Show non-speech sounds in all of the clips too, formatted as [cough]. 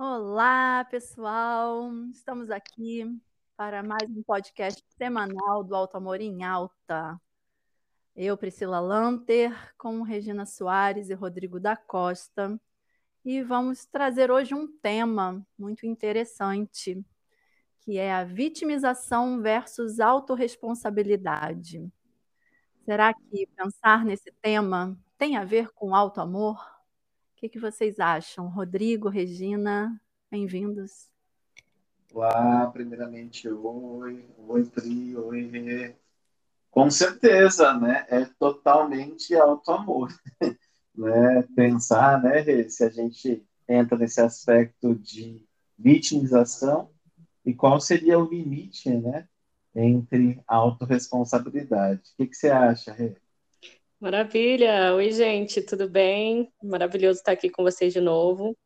Olá, pessoal! Estamos aqui para mais um podcast semanal do Alto Amor em Alta. Eu, Priscila Lanter, com Regina Soares e Rodrigo da Costa, e vamos trazer hoje um tema muito interessante, que é a vitimização versus autorresponsabilidade. Será que pensar nesse tema tem a ver com alto amor? O que, que vocês acham? Rodrigo, Regina, bem-vindos. Olá, primeiramente, oi, oi, Pri, oi, Rê. Com certeza, né? É totalmente auto-amor. [laughs] né? Pensar, né, Rê, se a gente entra nesse aspecto de vitimização e qual seria o limite, né, entre autorresponsabilidade. O que, que você acha, Rê? Maravilha! Oi, gente, tudo bem? Maravilhoso estar aqui com vocês de novo.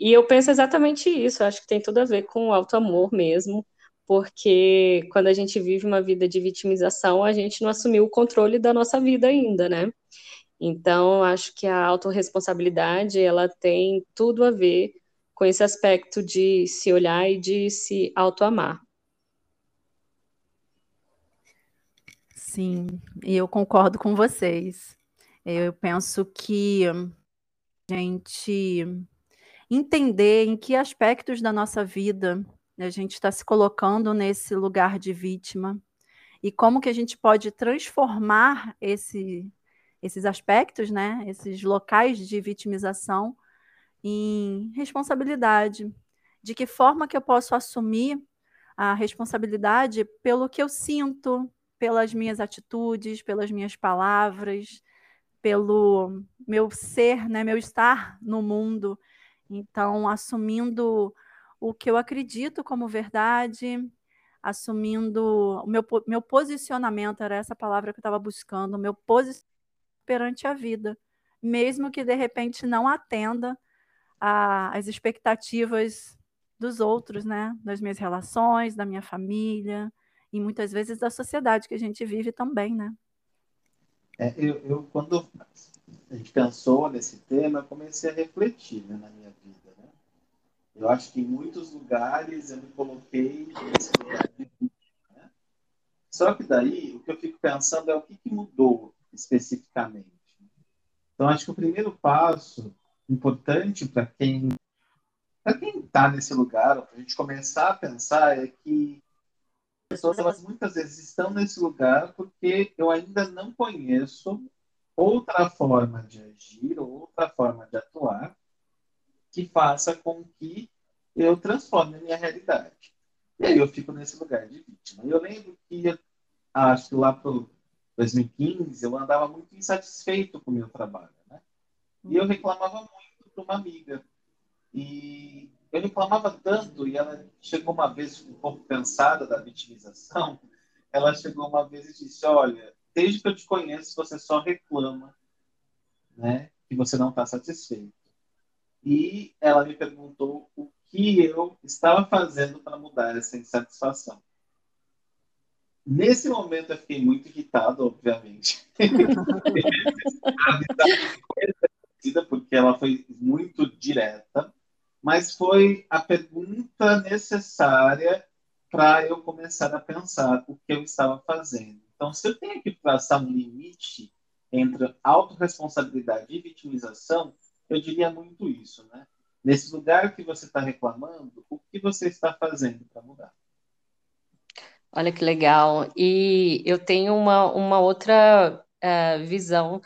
E eu penso exatamente isso, acho que tem tudo a ver com o alto amor mesmo, porque quando a gente vive uma vida de vitimização, a gente não assumiu o controle da nossa vida ainda, né? Então, acho que a autorresponsabilidade, ela tem tudo a ver com esse aspecto de se olhar e de se autoamar. Sim, e eu concordo com vocês. Eu penso que a gente entender em que aspectos da nossa vida a gente está se colocando nesse lugar de vítima e como que a gente pode transformar esse, esses aspectos, né, esses locais de vitimização em responsabilidade. De que forma que eu posso assumir a responsabilidade pelo que eu sinto, pelas minhas atitudes, pelas minhas palavras, pelo meu ser, né, meu estar no mundo. Então, assumindo o que eu acredito como verdade, assumindo o meu, meu posicionamento, era essa palavra que eu estava buscando, meu posicionamento perante a vida, mesmo que de repente não atenda às expectativas dos outros, né? Das minhas relações, da minha família, e muitas vezes da sociedade que a gente vive também, né? É, eu, eu, quando a gente pensou nesse tema, eu comecei a refletir né, na minha vida. Né? Eu acho que em muitos lugares eu me coloquei nesse lugar de. Né? Só que daí, o que eu fico pensando é o que, que mudou especificamente. Então, acho que o primeiro passo importante para quem para quem está nesse lugar, para a gente começar a pensar, é que pessoas elas muitas vezes estão nesse lugar porque eu ainda não conheço outra forma de agir, outra forma de atuar que faça com que eu transforme a minha realidade. E aí eu fico nesse lugar de vítima. Eu lembro que, acho que lá para 2015, eu andava muito insatisfeito com o meu trabalho. Né? E eu reclamava muito para uma amiga. E eu reclamava tanto, e ela chegou uma vez um pouco cansada da vitimização, ela chegou uma vez e disse, olha, desde que eu te conheço, você só reclama, né, que você não está satisfeito. E ela me perguntou o que eu estava fazendo para mudar essa insatisfação. Nesse momento eu fiquei muito irritado, obviamente. [laughs] [laughs] porque ela foi muito direta mas foi a pergunta necessária para eu começar a pensar o que eu estava fazendo. Então, se eu tenho que traçar um limite entre autorresponsabilidade e vitimização, eu diria muito isso, né? Nesse lugar que você está reclamando, o que você está fazendo para mudar? Olha que legal. E eu tenho uma, uma outra uh, visão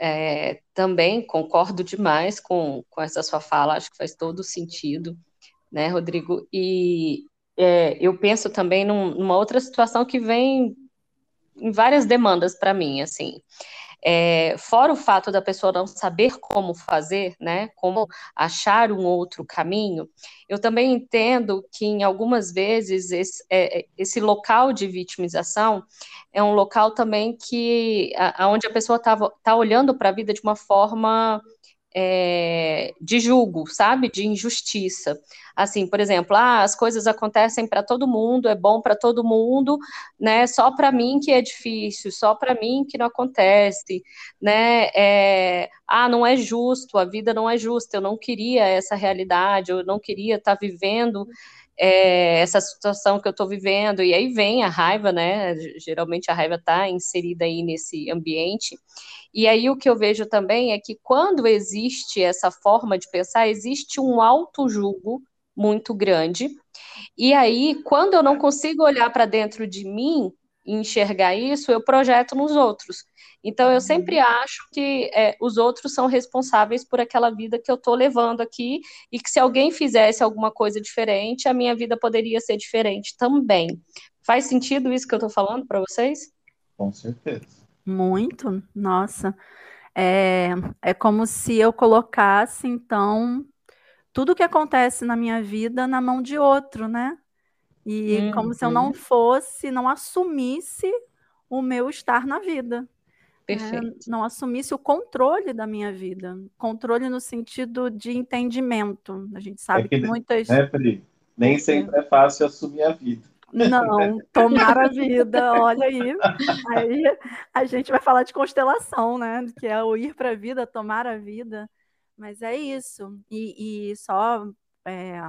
é, também concordo demais com, com essa sua fala, acho que faz todo sentido, né, Rodrigo? E é, eu penso também num, numa outra situação que vem em várias demandas para mim, assim. É, fora o fato da pessoa não saber como fazer, né, como achar um outro caminho, eu também entendo que em algumas vezes esse, é, esse local de vitimização é um local também que a, a pessoa está tá olhando para a vida de uma forma é, de julgo, sabe? De injustiça. Assim, por exemplo, ah, as coisas acontecem para todo mundo, é bom para todo mundo, né? Só para mim que é difícil, só para mim que não acontece, né? É, ah, não é justo, a vida não é justa, eu não queria essa realidade, eu não queria estar tá vivendo é, essa situação que eu estou vivendo, e aí vem a raiva, né? Geralmente a raiva está inserida aí nesse ambiente. E aí o que eu vejo também é que quando existe essa forma de pensar, existe um auto-julgo muito grande. E aí, quando eu não consigo olhar para dentro de mim e enxergar isso, eu projeto nos outros. Então, eu sempre uhum. acho que é, os outros são responsáveis por aquela vida que eu estou levando aqui e que se alguém fizesse alguma coisa diferente, a minha vida poderia ser diferente também. Faz sentido isso que eu estou falando para vocês? Com certeza. Muito, nossa. É, é como se eu colocasse, então, tudo que acontece na minha vida na mão de outro, né? E uhum. como se eu não uhum. fosse, não assumisse o meu estar na vida. Perfeito. É, não assumisse o controle da minha vida. Controle no sentido de entendimento. A gente sabe é que, que muitas. Né, Pri? Nem sempre é fácil assumir a vida. Não, tomar a vida, olha aí. Aí a gente vai falar de constelação, né? Que é o ir para a vida, tomar a vida. Mas é isso. E, e só é,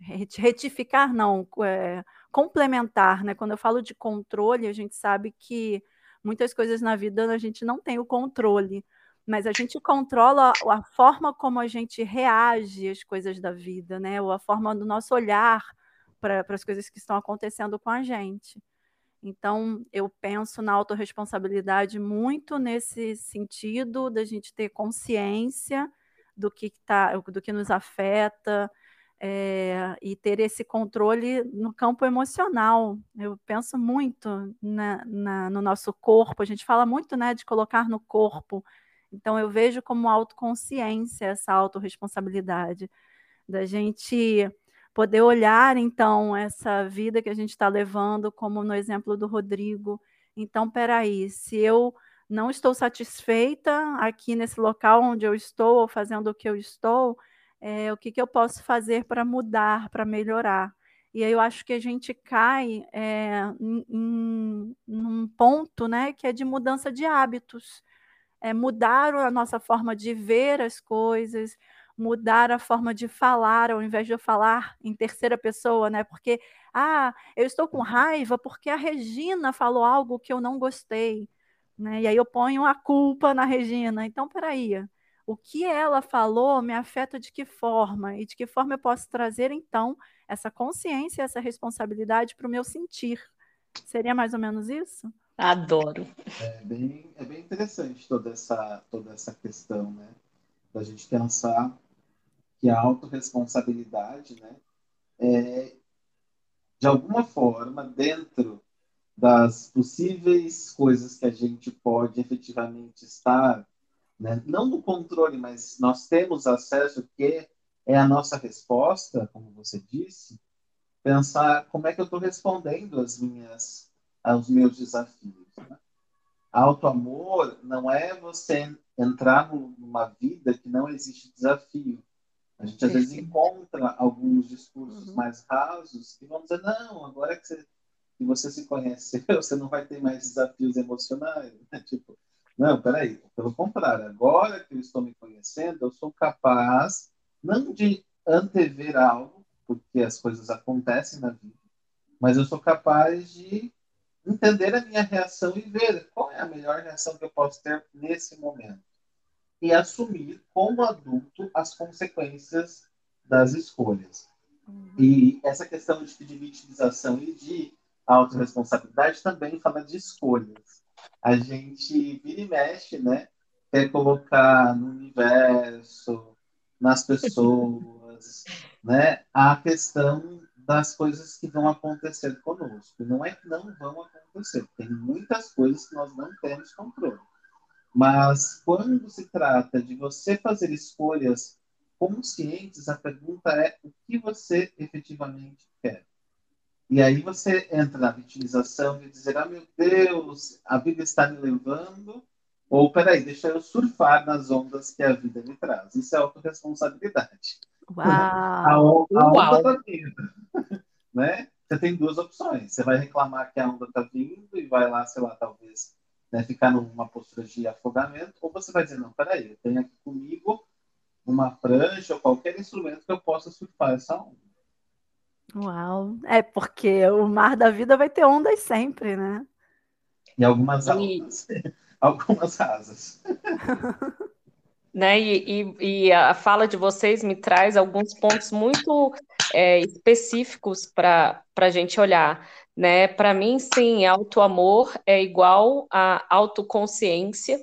retificar, não, é, complementar, né? Quando eu falo de controle, a gente sabe que muitas coisas na vida a gente não tem o controle, mas a gente controla a forma como a gente reage às coisas da vida, né? Ou a forma do nosso olhar para as coisas que estão acontecendo com a gente. Então, eu penso na autorresponsabilidade muito nesse sentido da gente ter consciência do que, tá, do que nos afeta é, e ter esse controle no campo emocional. Eu penso muito na, na, no nosso corpo, a gente fala muito né, de colocar no corpo. Então, eu vejo como autoconsciência essa autorresponsabilidade, da gente poder olhar, então, essa vida que a gente está levando, como no exemplo do Rodrigo. Então, peraí, se eu não estou satisfeita aqui nesse local onde eu estou, ou fazendo o que eu estou, é, o que, que eu posso fazer para mudar, para melhorar? E aí eu acho que a gente cai é, em, em, num ponto né, que é de mudança de hábitos. É mudar a nossa forma de ver as coisas, mudar a forma de falar, ao invés de eu falar em terceira pessoa, né? Porque, ah, eu estou com raiva porque a Regina falou algo que eu não gostei, né? E aí eu ponho a culpa na Regina. Então, peraí, o que ela falou me afeta de que forma? E de que forma eu posso trazer, então, essa consciência, essa responsabilidade para o meu sentir? Seria mais ou menos isso? Adoro. É bem, é bem interessante toda essa, toda essa questão, né? Da gente pensar que a autorresponsabilidade, né, é, de alguma forma, dentro das possíveis coisas que a gente pode efetivamente estar, né, não no controle, mas nós temos acesso, que é a nossa resposta, como você disse, pensar como é que eu estou respondendo às minhas, aos meus desafios. Né? Auto-amor não é você entrar numa vida que não existe desafio, a gente às vezes encontra alguns discursos uhum. mais rasos que vão dizer, não, agora que você, que você se conheceu, [laughs] você não vai ter mais desafios emocionais. Né? Tipo, não, peraí, pelo contrário, agora que eu estou me conhecendo, eu sou capaz não de antever algo, porque as coisas acontecem na vida, mas eu sou capaz de entender a minha reação e ver qual é a melhor reação que eu posso ter nesse momento e assumir como adulto as consequências das escolhas. Uhum. E essa questão de, de vitimização e de autorresponsabilidade também fala de escolhas. A gente vira e mexe, né? Quer colocar no universo, nas pessoas, [laughs] né? A questão das coisas que vão acontecer conosco. Não é que não vão acontecer, tem muitas coisas que nós não temos controle. Mas quando se trata de você fazer escolhas conscientes, a pergunta é o que você efetivamente quer. E aí você entra na vitimização e dizer, ah, meu Deus, a vida está me levando Ou, peraí, deixa eu surfar nas ondas que a vida me traz. Isso é autorresponsabilidade. Uau! A, on a onda está vindo. [laughs] né? Você tem duas opções. Você vai reclamar que a onda está vindo e vai lá, sei lá, talvez né, ficar numa postura de afogamento, ou você vai dizer, não, peraí, eu tenho aqui comigo uma prancha ou qualquer instrumento que eu possa surfar essa onda. Uau! É porque o mar da vida vai ter ondas sempre, né? E algumas altas. E... [laughs] algumas asas. [laughs] né? E, e, e, a fala de vocês me traz alguns pontos muito é, específicos para a gente olhar. Né? Para mim, sim, auto-amor é igual a autoconsciência,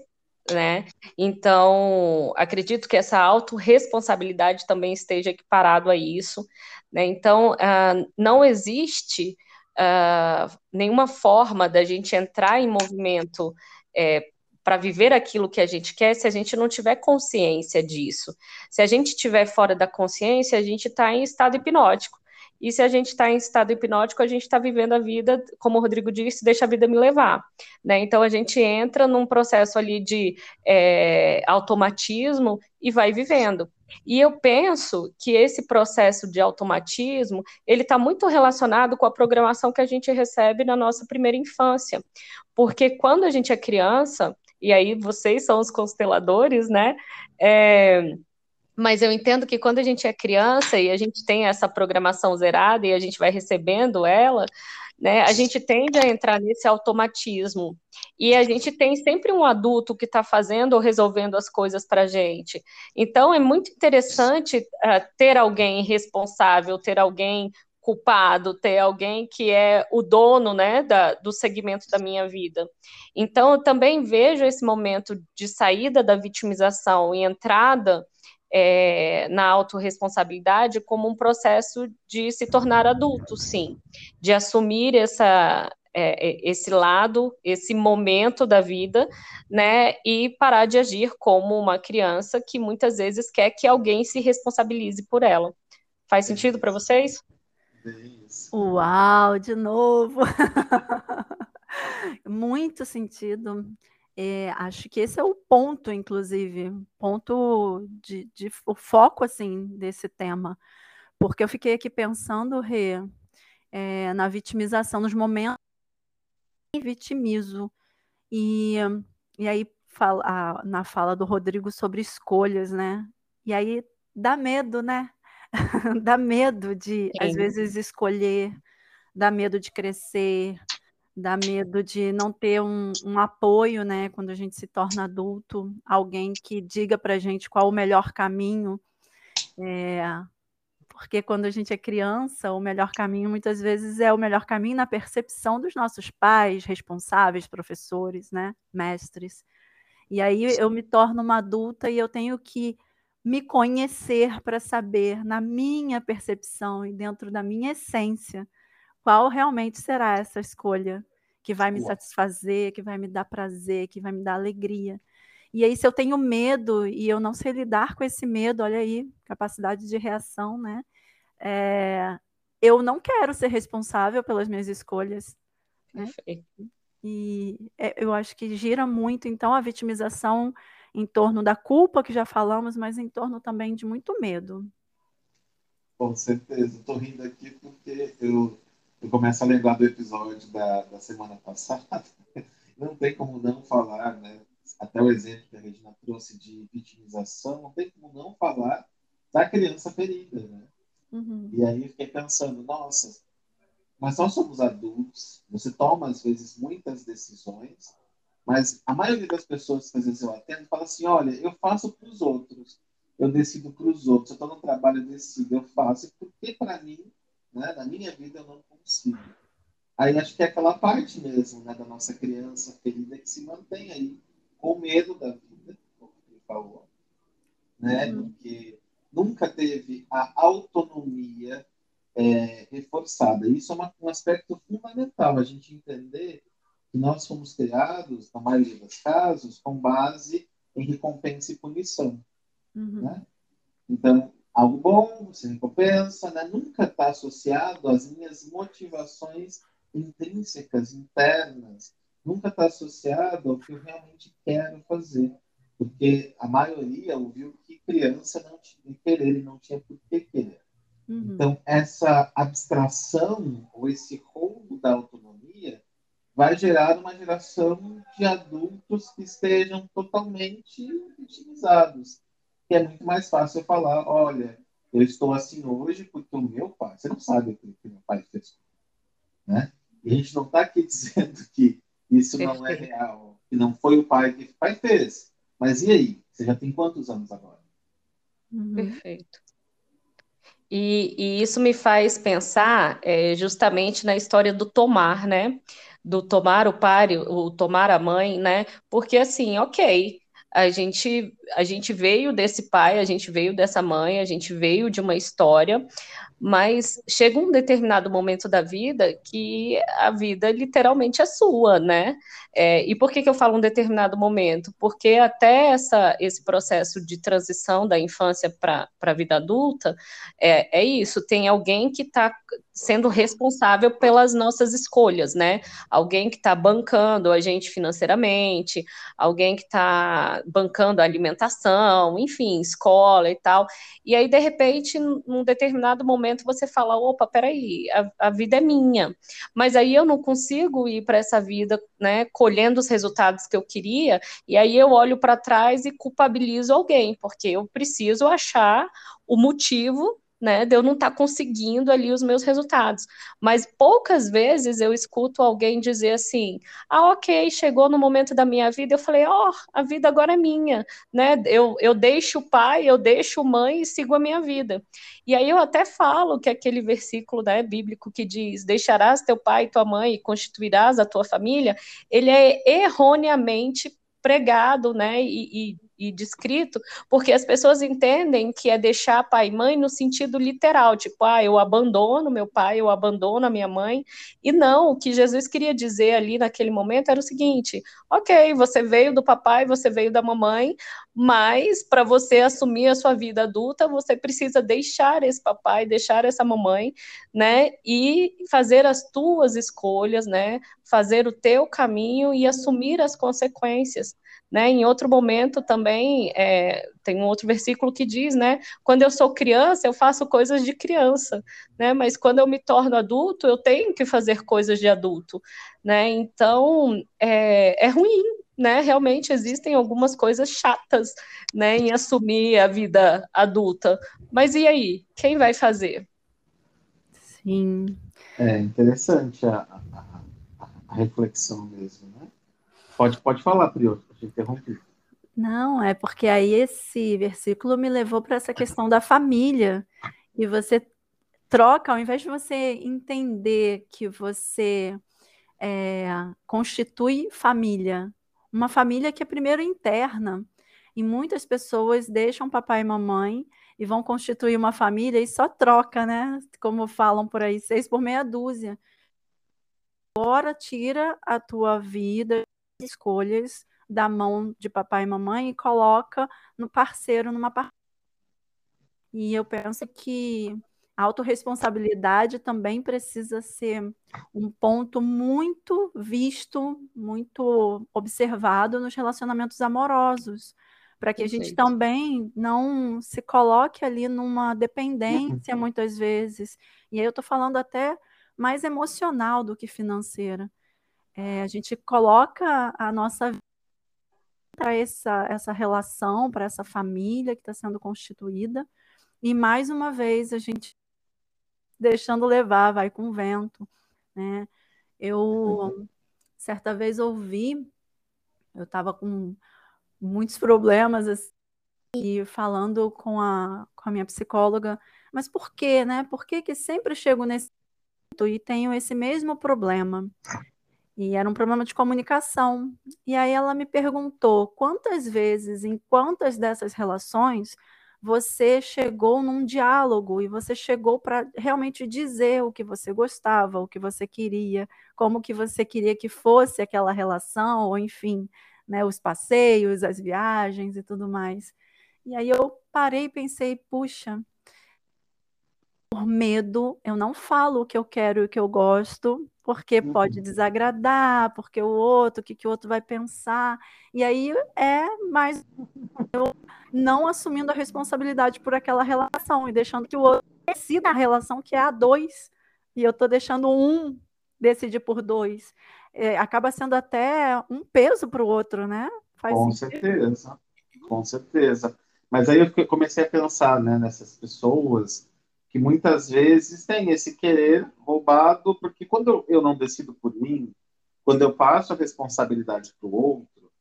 né? Então, acredito que essa autorresponsabilidade também esteja equiparado a isso, né? Então, uh, não existe uh, nenhuma forma da gente entrar em movimento é, para viver aquilo que a gente quer se a gente não tiver consciência disso. Se a gente estiver fora da consciência, a gente está em estado hipnótico. E se a gente está em estado hipnótico, a gente está vivendo a vida, como o Rodrigo disse, deixa a vida me levar. Né? Então a gente entra num processo ali de é, automatismo e vai vivendo. E eu penso que esse processo de automatismo ele está muito relacionado com a programação que a gente recebe na nossa primeira infância, porque quando a gente é criança e aí vocês são os consteladores, né? É, mas eu entendo que quando a gente é criança e a gente tem essa programação zerada e a gente vai recebendo ela, né, a gente tende a entrar nesse automatismo. E a gente tem sempre um adulto que está fazendo ou resolvendo as coisas para a gente. Então, é muito interessante uh, ter alguém responsável, ter alguém culpado, ter alguém que é o dono né, da, do segmento da minha vida. Então, eu também vejo esse momento de saída da vitimização e entrada é, na autorresponsabilidade como um processo de se tornar adulto, sim, de assumir essa, é, esse lado, esse momento da vida, né, e parar de agir como uma criança que muitas vezes quer que alguém se responsabilize por ela. Faz sentido para vocês? Uau, de novo! [laughs] Muito sentido. É, acho que esse é o ponto, inclusive, ponto de, de, o foco assim desse tema, porque eu fiquei aqui pensando, Rê, é, na vitimização, nos momentos que vitimizo e, e aí fala, a, na fala do Rodrigo sobre escolhas, né? E aí dá medo, né? [laughs] dá medo de, Sim. às vezes, escolher, dá medo de crescer, dá medo de não ter um, um, apoio, né? Quando a gente se torna adulto, alguém que diga para a gente qual o melhor caminho. É, porque quando a gente é criança, o melhor caminho muitas vezes é o melhor caminho na percepção dos nossos pais, responsáveis, professores, né? Mestres. E aí eu me torno uma adulta e eu tenho que me conhecer para saber, na minha percepção e dentro da minha essência, qual realmente será essa escolha que vai me satisfazer, que vai me dar prazer, que vai me dar alegria. E aí, se eu tenho medo e eu não sei lidar com esse medo, olha aí, capacidade de reação, né? É, eu não quero ser responsável pelas minhas escolhas. Né? E é, eu acho que gira muito, então, a vitimização em torno da culpa, que já falamos, mas em torno também de muito medo. Com certeza. Estou rindo aqui porque eu, eu começo a lembrar do episódio da, da semana passada. [laughs] Não tem como não falar, né? Até o exemplo que a Regina trouxe de vitimização, não tem como não falar da criança ferida, né? Uhum. E aí eu fiquei pensando, nossa, mas nós somos adultos, você toma às vezes muitas decisões mas a maioria das pessoas que às vezes eu atendo fala assim: olha, eu faço para os outros, eu decido para os outros, eu estou no trabalho, eu decido, eu faço, porque para mim, né, na minha vida, eu não consigo. Aí acho que é aquela parte mesmo né, da nossa criança ferida que se mantém aí com medo da vida, como ele falou, né, uhum. porque nunca teve a autonomia é, reforçada. Isso é uma, um aspecto fundamental, a gente entender que nós fomos criados, na maioria dos casos, com base em recompensa e punição. Uhum. Né? Então, algo bom, você recompensa, né? nunca está associado às minhas motivações intrínsecas, internas, nunca está associado ao que eu realmente quero fazer. Porque a maioria ouviu que criança não tinha querer e não tinha por que querer. Uhum. Então, essa abstração ou esse roubo da autonomia vai gerar uma geração de adultos que estejam totalmente vitimizados. Que é muito mais fácil falar, olha, eu estou assim hoje porque o meu pai, você não sabe o que meu pai fez. Né? E a gente não está aqui [laughs] dizendo que isso não é real, que não foi o pai que o pai fez. Mas e aí? Você já tem quantos anos agora? Uhum. Perfeito. E, e, isso me faz pensar é, justamente na história do tomar, né? Do tomar o pai, o tomar a mãe, né? Porque assim, ok, a gente, a gente veio desse pai, a gente veio dessa mãe, a gente veio de uma história, mas chega um determinado momento da vida que a vida literalmente é sua, né? É, e por que, que eu falo um determinado momento? Porque até essa, esse processo de transição da infância para a vida adulta, é, é isso, tem alguém que está sendo responsável pelas nossas escolhas, né? Alguém que está bancando a gente financeiramente, alguém que está bancando a alimentação, enfim, escola e tal. E aí, de repente, num determinado momento, você fala: opa, peraí, a, a vida é minha. Mas aí eu não consigo ir para essa vida, né, colhendo os resultados que eu queria, e aí eu olho para trás e culpabilizo alguém, porque eu preciso achar o motivo né, de eu não estar tá conseguindo ali os meus resultados. Mas poucas vezes eu escuto alguém dizer assim: ah, ok, chegou no momento da minha vida, eu falei: ó, oh, a vida agora é minha, né? Eu, eu deixo o pai, eu deixo mãe e sigo a minha vida. E aí eu até falo que aquele versículo né, bíblico que diz: deixarás teu pai e tua mãe e constituirás a tua família, ele é erroneamente pregado, né, e, e e descrito, porque as pessoas entendem que é deixar pai e mãe no sentido literal, tipo, ah, eu abandono meu pai, eu abandono a minha mãe, e não, o que Jesus queria dizer ali naquele momento era o seguinte: ok, você veio do papai, você veio da mamãe, mas para você assumir a sua vida adulta, você precisa deixar esse papai, deixar essa mamãe, né, e fazer as tuas escolhas, né, fazer o teu caminho e assumir as consequências. Né? Em outro momento também é, tem um outro versículo que diz, né? Quando eu sou criança, eu faço coisas de criança, né? Mas quando eu me torno adulto, eu tenho que fazer coisas de adulto, né? Então é, é ruim, né? Realmente existem algumas coisas chatas, né? Em assumir a vida adulta. Mas e aí? Quem vai fazer? Sim. É interessante a, a, a reflexão mesmo, né? Pode, pode falar, Prior te interrompi. Não, é porque aí esse versículo me levou para essa questão da família. E você troca, ao invés de você entender que você é, constitui família, uma família que é primeiro interna. E muitas pessoas deixam papai e mamãe e vão constituir uma família e só troca, né? Como falam por aí, seis por meia dúzia. Agora tira a tua vida, escolhas da mão de papai e mamãe e coloca no parceiro, numa parceira. E eu penso que a autorresponsabilidade também precisa ser um ponto muito visto, muito observado nos relacionamentos amorosos, para que a gente também não se coloque ali numa dependência muitas vezes. E aí eu estou falando até mais emocional do que financeira. É, a gente coloca a nossa vida para essa, essa relação, para essa família que está sendo constituída. E mais uma vez a gente deixando levar, vai com o vento. Né? Eu certa vez ouvi, eu estava com muitos problemas assim, e falando com a, com a minha psicóloga, mas por quê, né? Por que, que sempre chego nesse e tenho esse mesmo problema? E era um problema de comunicação. E aí ela me perguntou quantas vezes, em quantas dessas relações, você chegou num diálogo e você chegou para realmente dizer o que você gostava, o que você queria, como que você queria que fosse aquela relação, ou enfim, né, os passeios, as viagens e tudo mais. E aí eu parei e pensei, puxa, por medo, eu não falo o que eu quero e o que eu gosto, porque pode uhum. desagradar, porque o outro, o que, que o outro vai pensar. E aí é mais eu não assumindo a responsabilidade por aquela relação e deixando que o outro decida a relação que é a dois. E eu estou deixando um decidir por dois. É, acaba sendo até um peso para o outro, né? Faz Com sentido. certeza, com certeza. Mas aí eu comecei a pensar né, nessas pessoas que muitas vezes têm esse querer roubado, porque quando eu não decido por mim, quando eu passo a responsabilidade para o outro,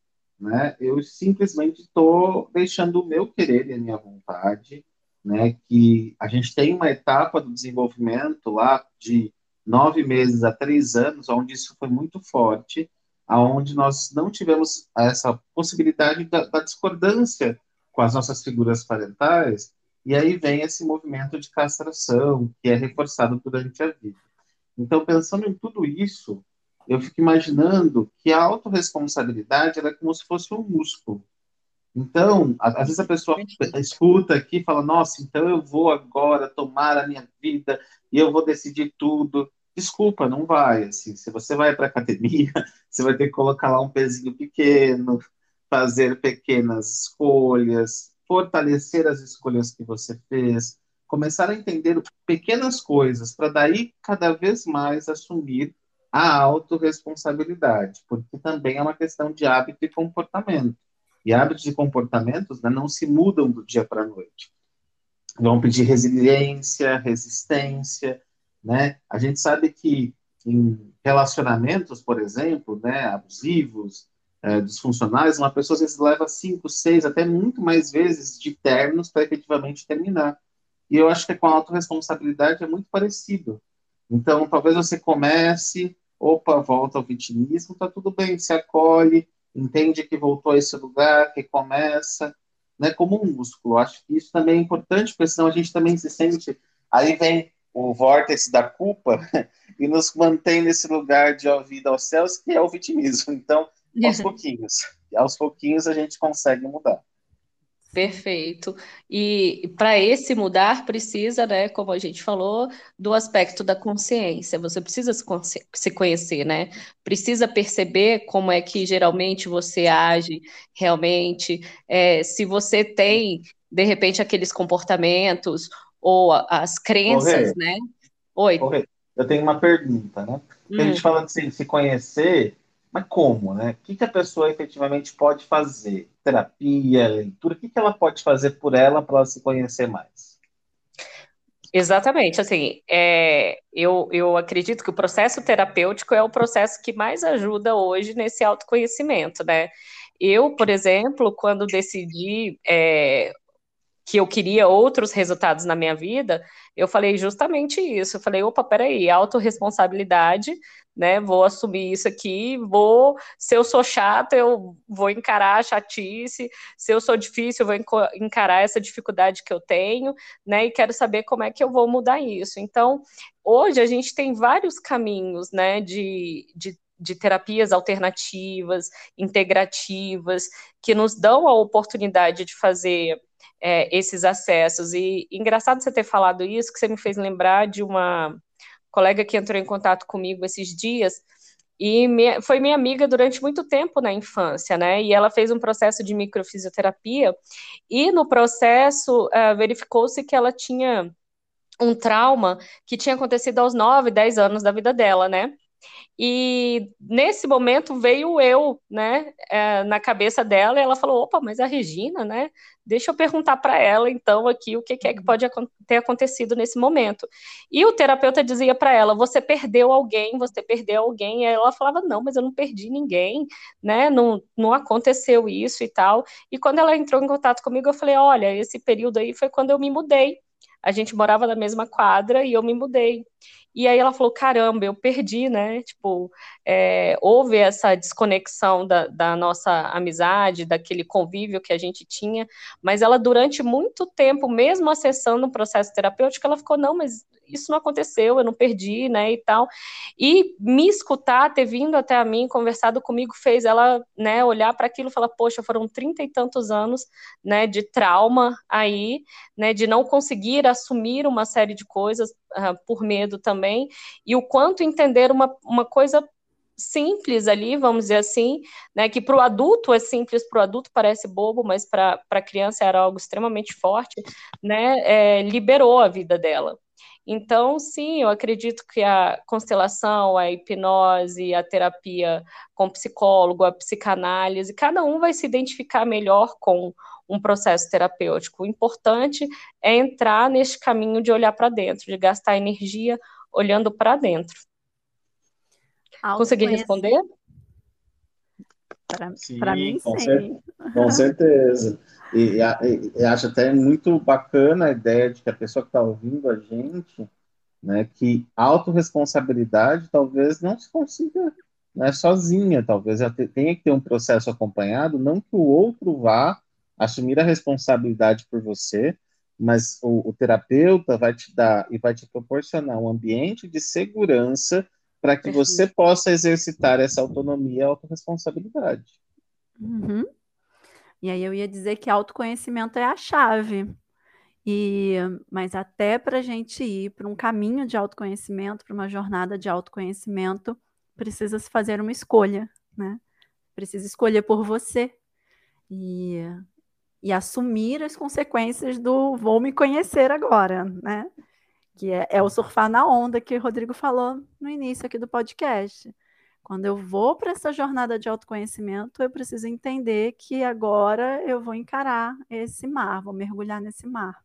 né, eu simplesmente estou deixando o meu querer e a minha vontade, né, que a gente tem uma etapa do desenvolvimento lá de nove meses a três anos, onde isso foi muito forte, aonde nós não tivemos essa possibilidade da, da discordância com as nossas figuras parentais, e aí vem esse movimento de castração, que é reforçado durante a vida. Então, pensando em tudo isso, eu fico imaginando que a autorresponsabilidade é como se fosse um músculo. Então, às vezes a pessoa escuta aqui e fala: Nossa, então eu vou agora tomar a minha vida e eu vou decidir tudo. Desculpa, não vai. Assim, se você vai para academia, [laughs] você vai ter que colocar lá um pezinho pequeno, fazer pequenas escolhas, fortalecer as escolhas que você fez, começar a entender pequenas coisas, para daí cada vez mais assumir a autorresponsabilidade, porque também é uma questão de hábito e comportamento. E hábitos e comportamentos né, não se mudam do dia para a noite. Vão pedir resiliência, resistência, né? A gente sabe que em relacionamentos, por exemplo, né, abusivos, é, disfuncionais, uma pessoa às vezes leva cinco, seis, até muito mais vezes de términos para efetivamente terminar. E eu acho que com a autorresponsabilidade é muito parecido. Então, talvez você comece, opa, volta ao vitimismo, tá tudo bem, se acolhe, entende que voltou a esse lugar, que começa, né, como um músculo. Acho que isso também é importante, porque senão a gente também se sente. Aí vem o vórtice da culpa [laughs] e nos mantém nesse lugar de vida aos céus, que é o vitimismo. Então, aos pouquinhos. E aos pouquinhos a gente consegue mudar. Perfeito. E para esse mudar precisa, né, como a gente falou, do aspecto da consciência. Você precisa se conhecer, né? Precisa perceber como é que geralmente você age realmente, é, se você tem de repente aqueles comportamentos ou as crenças, né? Oi. Eu tenho uma pergunta, né? Hum. A gente hum. fala assim, se conhecer, mas como, né? O que, que a pessoa efetivamente pode fazer? Terapia, leitura, o que, que ela pode fazer por ela para ela se conhecer mais? Exatamente, assim, é, eu, eu acredito que o processo terapêutico é o processo que mais ajuda hoje nesse autoconhecimento, né? Eu, por exemplo, quando decidi é, que eu queria outros resultados na minha vida, eu falei justamente isso. Eu falei, opa, peraí, autorresponsabilidade, né? Vou assumir isso aqui, vou. Se eu sou chata, eu vou encarar a chatice. Se eu sou difícil, eu vou encarar essa dificuldade que eu tenho, né? E quero saber como é que eu vou mudar isso. Então, hoje a gente tem vários caminhos, né? De, de de terapias alternativas, integrativas, que nos dão a oportunidade de fazer é, esses acessos. E engraçado você ter falado isso, que você me fez lembrar de uma colega que entrou em contato comigo esses dias, e foi minha amiga durante muito tempo na infância, né? E ela fez um processo de microfisioterapia, e no processo uh, verificou-se que ela tinha um trauma que tinha acontecido aos 9, 10 anos da vida dela, né? E nesse momento veio eu, né, é, na cabeça dela, e ela falou: opa, mas a Regina, né? Deixa eu perguntar para ela, então, aqui o que, é que uhum. pode ter acontecido nesse momento. E o terapeuta dizia para ela: você perdeu alguém, você perdeu alguém. E ela falava: não, mas eu não perdi ninguém, né? Não, não aconteceu isso e tal. E quando ela entrou em contato comigo, eu falei: olha, esse período aí foi quando eu me mudei. A gente morava na mesma quadra e eu me mudei. E aí ela falou: caramba, eu perdi, né? Tipo, é, houve essa desconexão da, da, nossa amizade, daquele convívio que a gente tinha, mas ela, durante muito tempo, mesmo acessando o processo terapêutico, ela ficou: não, mas isso não aconteceu, eu não perdi, né, e tal. E me escutar, ter vindo até a mim, conversado comigo, fez ela, né, olhar para aquilo e falar, poxa, foram trinta e tantos anos, né, de trauma aí, né, de não conseguir assumir uma série de coisas uh, por medo também, e o quanto entender uma, uma coisa simples ali, vamos dizer assim, né, que para o adulto é simples, para o adulto parece bobo, mas para a criança era algo extremamente forte, né, é, liberou a vida dela. Então, sim, eu acredito que a constelação, a hipnose, a terapia com psicólogo, a psicanálise, cada um vai se identificar melhor com um processo terapêutico. O importante é entrar neste caminho de olhar para dentro, de gastar energia olhando para dentro. Consegui responder? Para mim, com sim. Cer com certeza. [laughs] E, e, e, acho até muito bacana a ideia de que a pessoa que está ouvindo a gente, né, que autorresponsabilidade talvez não se consiga né, sozinha, talvez ela tenha que ter um processo acompanhado, não que o outro vá assumir a responsabilidade por você, mas o, o terapeuta vai te dar e vai te proporcionar um ambiente de segurança para que você possa exercitar essa autonomia e autorresponsabilidade. Uhum. E aí eu ia dizer que autoconhecimento é a chave. E, mas até para a gente ir para um caminho de autoconhecimento, para uma jornada de autoconhecimento, precisa se fazer uma escolha, né? Precisa escolher por você e, e assumir as consequências do vou me conhecer agora, né? que é, é o surfar na onda que o Rodrigo falou no início aqui do podcast. Quando eu vou para essa jornada de autoconhecimento, eu preciso entender que agora eu vou encarar esse mar, vou mergulhar nesse mar,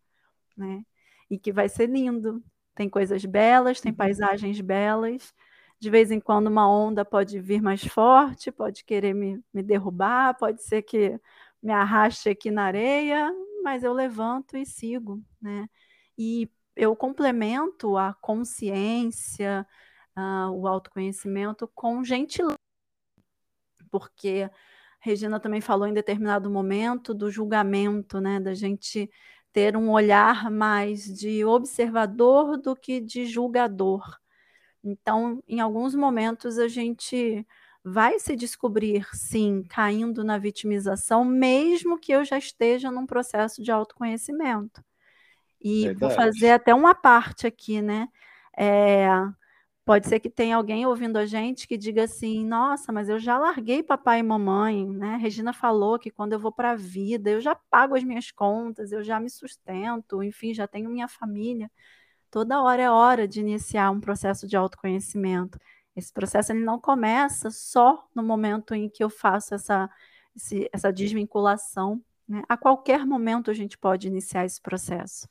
né? E que vai ser lindo. Tem coisas belas, tem uhum. paisagens belas. De vez em quando uma onda pode vir mais forte, pode querer me, me derrubar, pode ser que me arraste aqui na areia, mas eu levanto e sigo, né? E eu complemento a consciência, uh, o autoconhecimento com gentileza, porque Regina também falou em determinado momento do julgamento, né, da gente ter um olhar mais de observador do que de julgador. Então, em alguns momentos a gente vai se descobrir, sim, caindo na vitimização, mesmo que eu já esteja num processo de autoconhecimento. E Verdade. vou fazer até uma parte aqui, né? É, pode ser que tenha alguém ouvindo a gente que diga assim: nossa, mas eu já larguei papai e mamãe, né? Regina falou que quando eu vou para a vida, eu já pago as minhas contas, eu já me sustento, enfim, já tenho minha família. Toda hora é hora de iniciar um processo de autoconhecimento. Esse processo ele não começa só no momento em que eu faço essa, esse, essa desvinculação. Né? A qualquer momento a gente pode iniciar esse processo.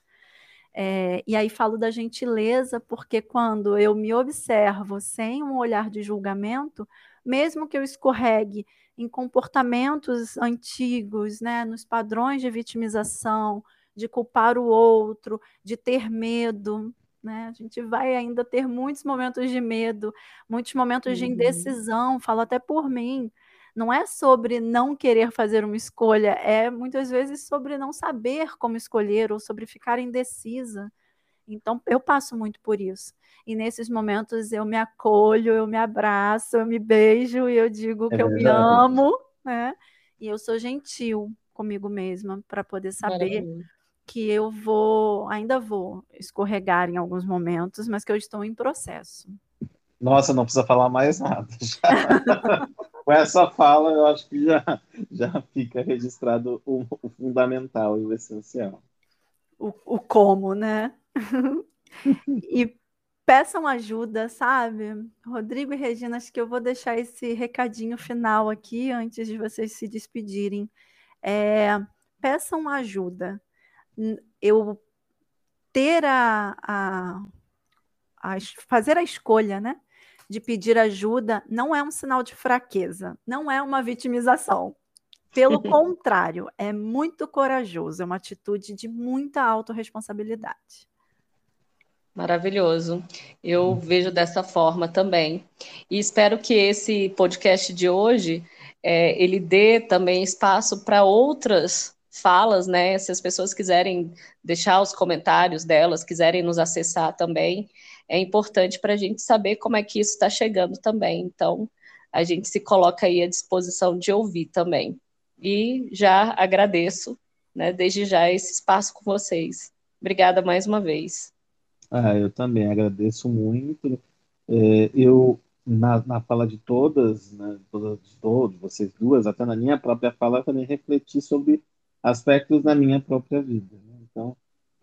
É, e aí falo da gentileza, porque quando eu me observo sem um olhar de julgamento, mesmo que eu escorregue em comportamentos antigos, né, nos padrões de vitimização, de culpar o outro, de ter medo, né? A gente vai ainda ter muitos momentos de medo, muitos momentos uhum. de indecisão, falo até por mim não é sobre não querer fazer uma escolha, é muitas vezes sobre não saber como escolher ou sobre ficar indecisa. Então, eu passo muito por isso. E nesses momentos eu me acolho, eu me abraço, eu me beijo e eu digo é que verdade. eu me amo, né? E eu sou gentil comigo mesma para poder saber Maravilha. que eu vou, ainda vou escorregar em alguns momentos, mas que eu estou em processo. Nossa, não precisa falar mais nada. [laughs] Com essa fala, eu acho que já, [laughs] já fica registrado o, o fundamental e o essencial. O, o como, né? [laughs] e peçam ajuda, sabe? Rodrigo e Regina, acho que eu vou deixar esse recadinho final aqui antes de vocês se despedirem. É, peçam ajuda. Eu ter a, a, a, fazer a escolha, né? De pedir ajuda não é um sinal de fraqueza, não é uma vitimização. Pelo [laughs] contrário, é muito corajoso, é uma atitude de muita autorresponsabilidade. Maravilhoso. Eu vejo dessa forma também. E espero que esse podcast de hoje é, ele dê também espaço para outras falas, né? Se as pessoas quiserem deixar os comentários delas, quiserem nos acessar também, é importante para a gente saber como é que isso está chegando também. Então, a gente se coloca aí à disposição de ouvir também. E já agradeço, né, desde já, esse espaço com vocês. Obrigada mais uma vez. Ah, eu também agradeço muito. É, eu, na, na fala de todas, né, todas, todos, vocês duas, até na minha própria fala, também refleti sobre aspectos da minha própria vida. Né? Então,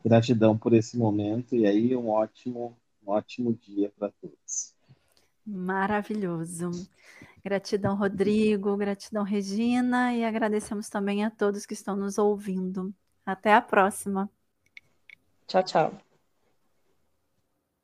gratidão por esse momento e aí um ótimo, um ótimo dia para todos. Maravilhoso. Gratidão, Rodrigo, gratidão, Regina, e agradecemos também a todos que estão nos ouvindo. Até a próxima. Tchau, tchau.